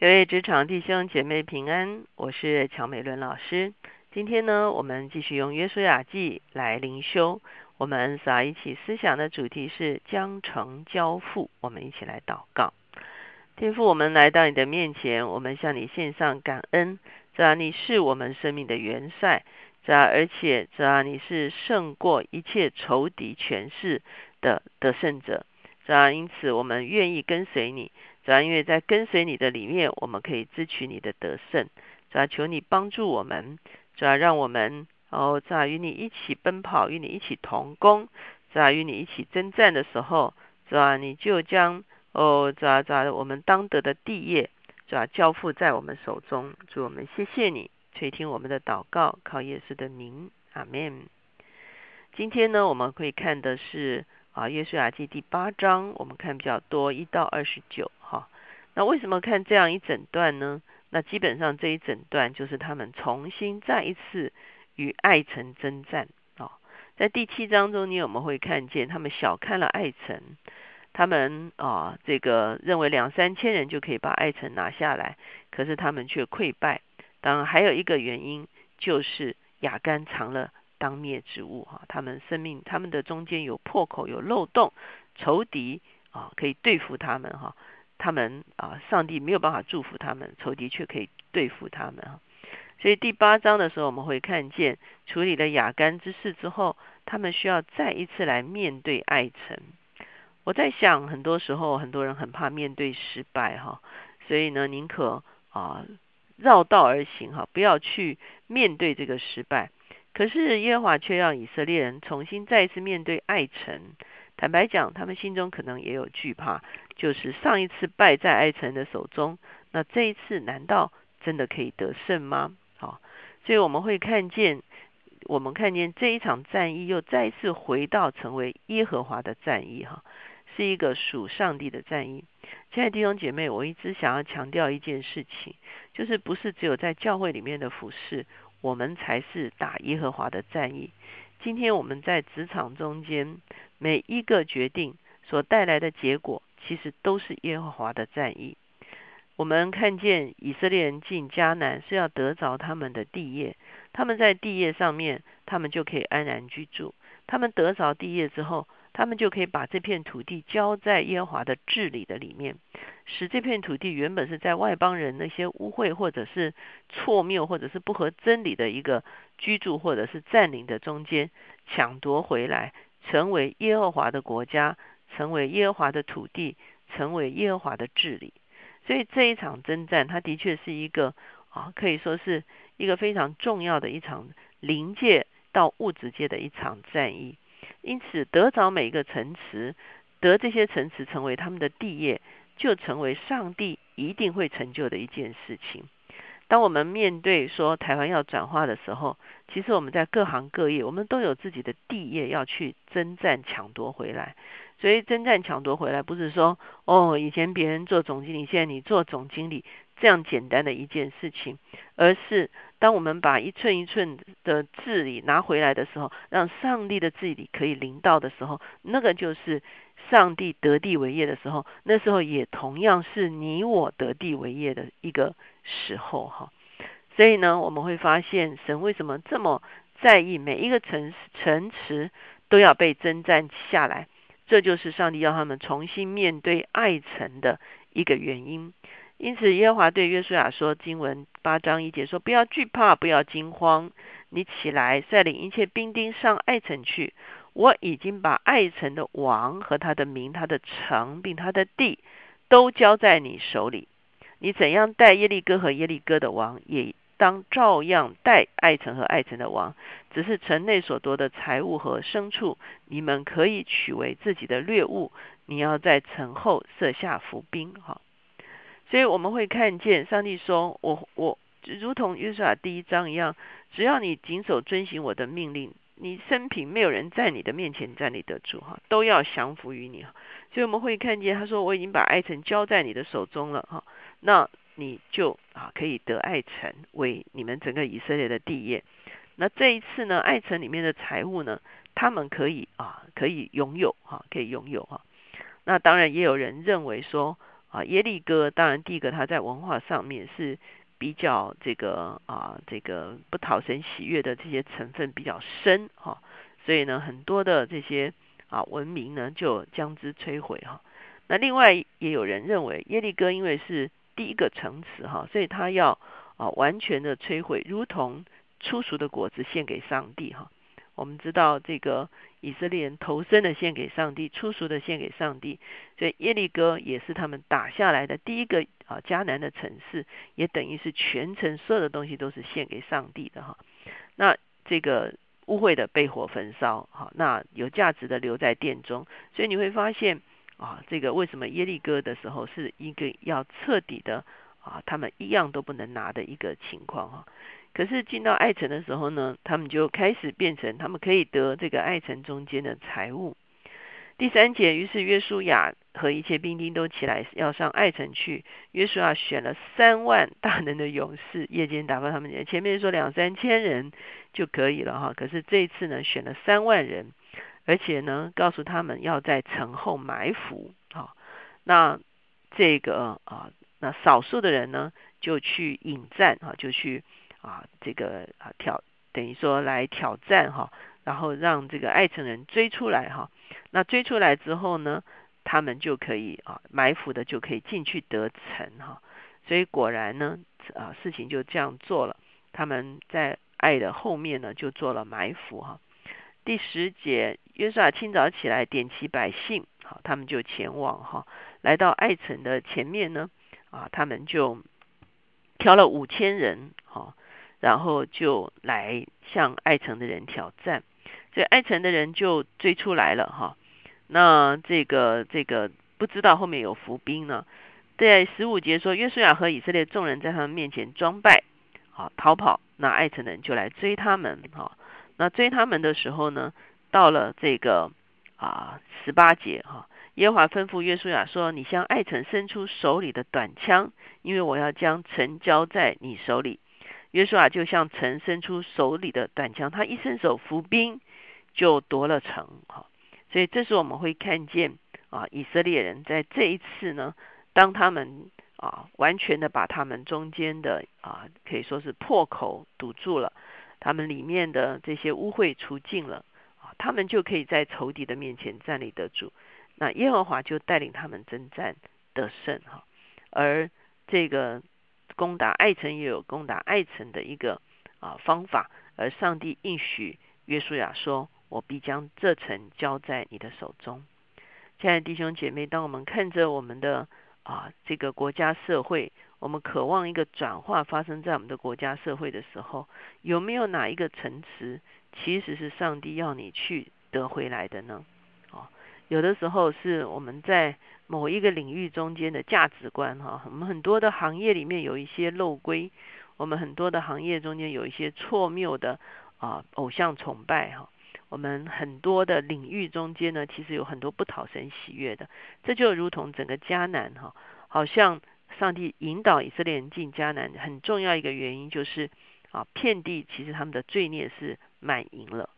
各位职场弟兄姐妹平安，我是乔美伦老师。今天呢，我们继续用约书亚记来灵修。我们仨一起思想的主题是将成交付。我们一起来祷告。天父，我们来到你的面前，我们向你献上感恩。这啊，你是我们生命的元帅。这啊，而且这啊，你是胜过一切仇敌权势的得胜者。这啊，因此我们愿意跟随你。主要因为在跟随你的里面，我们可以支取你的得胜。主要求你帮助我们，主要让我们哦，在与你一起奔跑，与你一起同工，在与你一起征战的时候，主要你就将哦，主要主要我们当得的地业，主要交付在我们手中。祝我们谢谢你垂听我们的祷告，靠耶稣的名，阿门。今天呢，我们会看的是。啊，约书亚记第八章，我们看比较多，一到二十九。那为什么看这样一整段呢？那基本上这一整段就是他们重新再一次与爱城征战啊。在第七章中，你我们会看见他们小看了爱城，他们啊这个认为两三千人就可以把爱城拿下来，可是他们却溃败。当然还有一个原因就是亚干藏了。当灭之物哈，他们生命他们的中间有破口有漏洞，仇敌啊可以对付他们哈，他们啊上帝没有办法祝福他们，仇敌却可以对付他们啊。所以第八章的时候我们会看见处理了雅干之事之后，他们需要再一次来面对爱城。我在想很多时候很多人很怕面对失败哈，所以呢宁可啊绕道而行哈，不要去面对这个失败。可是耶和华却让以色列人重新再一次面对爱城。坦白讲，他们心中可能也有惧怕，就是上一次败在爱城的手中，那这一次难道真的可以得胜吗？好，所以我们会看见，我们看见这一场战役又再一次回到成为耶和华的战役，哈，是一个属上帝的战役。亲爱的弟兄姐妹，我一直想要强调一件事情，就是不是只有在教会里面的服饰。我们才是打耶和华的战役。今天我们在职场中间每一个决定所带来的结果，其实都是耶和华的战役。我们看见以色列人进迦南是要得着他们的地业，他们在地业上面，他们就可以安然居住。他们得着地业之后，他们就可以把这片土地交在耶和华的治理的里面。使这片土地原本是在外邦人那些污秽或者是错谬或者是不合真理的一个居住或者是占领的中间抢夺回来，成为耶和华的国家，成为耶和华的土地，成为耶和华的治理。所以这一场征战，它的确是一个啊，可以说是一个非常重要的一场灵界到物质界的一场战役。因此，得着每一个城池，得这些城池成为他们的地业。就成为上帝一定会成就的一件事情。当我们面对说台湾要转化的时候，其实我们在各行各业，我们都有自己的地业要去征战抢夺回来。所以征战抢夺回来，不是说哦，以前别人做总经理，现在你做总经理这样简单的一件事情，而是当我们把一寸一寸的治理拿回来的时候，让上帝的治理可以临到的时候，那个就是。上帝得地为业的时候，那时候也同样是你我得地为业的一个时候哈。所以呢，我们会发现神为什么这么在意每一个城城池都要被征战下来，这就是上帝要他们重新面对爱城的一个原因。因此，耶和华对约书亚说：“经文八章一节说，不要惧怕，不要惊慌，你起来率领一切兵丁上爱城去。”我已经把爱城的王和他的名、他的城并他的地都交在你手里。你怎样带耶利哥和耶利哥的王，也当照样带爱城和爱城的王。只是城内所夺的财物和牲畜，你们可以取为自己的掠物。你要在城后设下伏兵。哈，所以我们会看见上帝说：“我我如同约书亚第一章一样，只要你谨守遵行我的命令。”你生平没有人在你的面前站立得住哈，都要降服于你哈。所以我们会看见他说我已经把爱城交在你的手中了哈，那你就啊可以得爱城为你们整个以色列的地业。那这一次呢，爱城里面的财物呢，他们可以啊可以拥有哈，可以拥有哈。那当然也有人认为说啊，耶利哥当然第一个他在文化上面是比较这个啊这个不讨神喜悦的这些成分比较深哈，所以呢很多的这些啊文明呢就将之摧毁哈。那另外也有人认为耶利哥因为是第一个城池哈，所以他要啊完全的摧毁，如同初熟的果子献给上帝哈。我们知道这个以色列人投生的献给上帝，出俗的献给上帝，所以耶利哥也是他们打下来的第一个啊迦南的城市，也等于是全城所有的东西都是献给上帝的哈。那这个污秽的被火焚烧，哈，那有价值的留在殿中，所以你会发现啊，这个为什么耶利哥的时候是一个要彻底的啊，他们一样都不能拿的一个情况哈。可是进到爱城的时候呢，他们就开始变成他们可以得这个爱城中间的财物。第三节，于是约书亚和一切兵丁都起来要上爱城去。约书亚选了三万大能的勇士，夜间打发他们。前面说两三千人就可以了哈，可是这一次呢，选了三万人，而且呢，告诉他们要在城后埋伏啊。那这个啊，那少数的人呢，就去引战啊，就去。啊，这个啊挑等于说来挑战哈，然后让这个爱城人追出来哈。那追出来之后呢，他们就可以啊埋伏的就可以进去得城哈。所以果然呢啊事情就这样做了。他们在爱的后面呢就做了埋伏哈。第十节，约书亚清早起来点齐百姓，好，他们就前往哈，来到爱城的前面呢啊，他们就挑了五千人哈。然后就来向爱城的人挑战，所以爱城的人就追出来了哈。那这个这个不知道后面有伏兵呢。在十五节说，约书亚和以色列众人在他们面前装败，好逃跑。那爱城的人就来追他们哈。那追他们的时候呢，到了这个啊十八节哈，耶和华吩咐约书亚说：“你向爱城伸出手里的短枪，因为我要将城交在你手里。”约书亚就向城伸出手里的短枪，他一伸手伏兵，就夺了城。哈，所以这时我们会看见啊，以色列人在这一次呢，当他们啊完全的把他们中间的啊可以说是破口堵住了，他们里面的这些污秽除尽了啊，他们就可以在仇敌的面前站立得住。那耶和华就带领他们征战得胜。哈，而这个。攻打爱城也有攻打爱城的一个啊方法，而上帝应许约书亚说：“我必将这城交在你的手中。”亲爱的弟兄姐妹，当我们看着我们的啊这个国家社会，我们渴望一个转化发生在我们的国家社会的时候，有没有哪一个城池其实是上帝要你去得回来的呢？有的时候是我们在。某一个领域中间的价值观，哈，我们很多的行业里面有一些漏规，我们很多的行业中间有一些错谬的啊偶像崇拜，哈，我们很多的领域中间呢，其实有很多不讨神喜悦的，这就如同整个迦南，哈，好像上帝引导以色列人进迦南，很重要一个原因就是啊，遍地其实他们的罪孽是满盈了，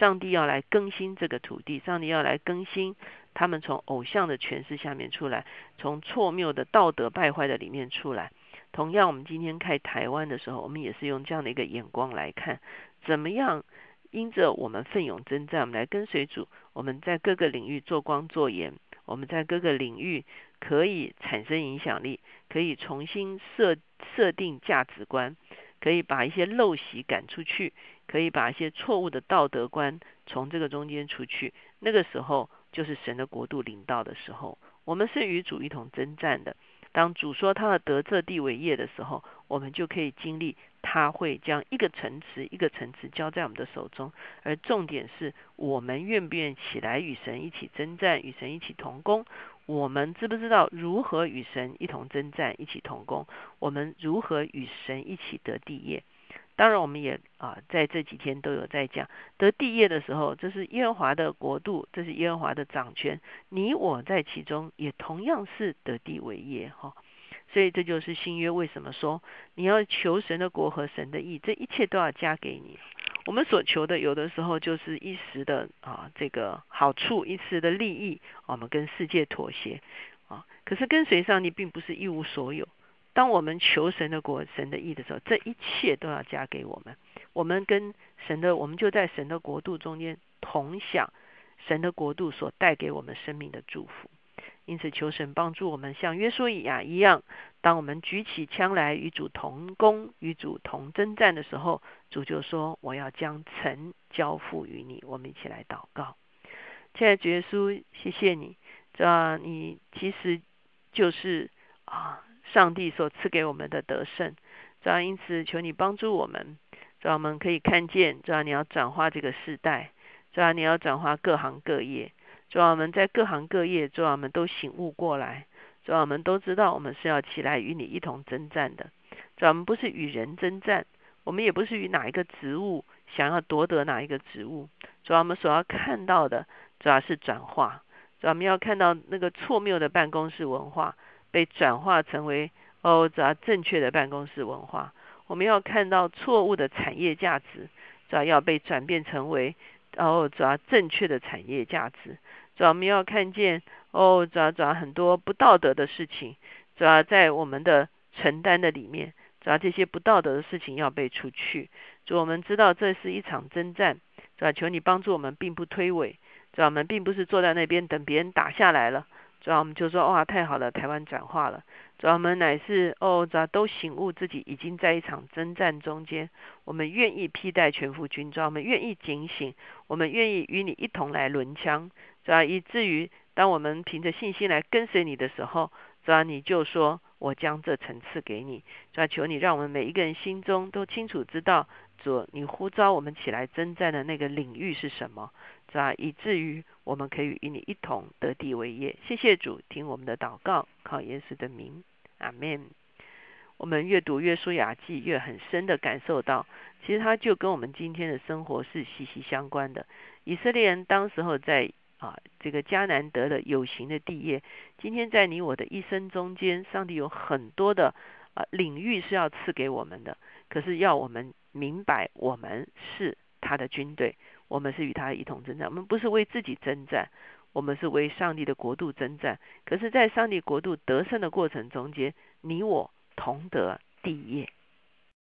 上帝要来更新这个土地，上帝要来更新。他们从偶像的诠释下面出来，从错谬的道德败坏的里面出来。同样，我们今天看台湾的时候，我们也是用这样的一个眼光来看，怎么样因着我们奋勇征战，我们来跟随主，我们在各个领域做光做盐，我们在各个领域可以产生影响力，可以重新设设定价值观，可以把一些陋习赶出去，可以把一些错误的道德观从这个中间出去。那个时候。就是神的国度领到的时候，我们是与主一同征战的。当主说他的得这地为业的时候，我们就可以经历他会将一个城池一个城池交在我们的手中。而重点是我们愿不愿意起来与神一起征战，与神一起同工？我们知不知道如何与神一同征战，一起同工？我们如何与神一起得地业？当然，我们也啊，在这几天都有在讲得地业的时候，这是耶和华的国度，这是耶和华的掌权，你我在其中也同样是得地为业哈。所以这就是新约为什么说你要求神的国和神的义，这一切都要加给你。我们所求的有的时候就是一时的啊这个好处，一时的利益，我们跟世界妥协啊。可是跟随上帝并不是一无所有。当我们求神的国、神的意的时候，这一切都要加给我们。我们跟神的，我们就在神的国度中间同享神的国度所带给我们生命的祝福。因此，求神帮助我们像约书亚一样，当我们举起枪来与主同攻、与主同征战的时候，主就说：“我要将城交付于你。”我们一起来祷告。亲爱的耶稣，谢谢你，这你其实就是啊。上帝所赐给我们的得胜，主要因此求你帮助我们，这样我们可以看见，主要你要转化这个时代，主要你要转化各行各业，主要我们在各行各业，这样我们都醒悟过来，主要我们都知道我们是要起来与你一同征战的，这样我们不是与人征战，我们也不是与哪一个职务想要夺得哪一个职务，主要我们所要看到的主要是转化，主要我们要看到那个错谬的办公室文化。被转化成为哦，主要正确的办公室文化。我们要看到错误的产业价值，主要要被转变成为哦，主要正确的产业价值。主要我们要看见哦，主要主要很多不道德的事情，主要在我们的承担的里面，主要这些不道德的事情要被除去。主，我们知道这是一场征战，主要求你帮助我们，并不推诿。主要我们并不是坐在那边等别人打下来了。主要我们就说哇，太好了，台湾转化了。主要我们乃是哦，主要都醒悟自己已经在一场征战中间，我们愿意披戴全副军装，我们愿意警醒，我们愿意与你一同来轮枪。主要以至于当我们凭着信心来跟随你的时候，主要你就说我将这层次给你。主要求你让我们每一个人心中都清楚知道，主你呼召我们起来征战的那个领域是什么。是吧？以至于我们可以与你一同得地为业。谢谢主，听我们的祷告，靠耶稣的名，阿门。我们越读越书雅记，越很深的感受到，其实它就跟我们今天的生活是息息相关的。以色列人当时候在啊这个迦南得了有形的地业，今天在你我的一生中间，上帝有很多的啊领域是要赐给我们的，可是要我们明白，我们是他的军队。我们是与他一同征战，我们不是为自己征战，我们是为上帝的国度征战。可是，在上帝国度得胜的过程中间，你我同得地业。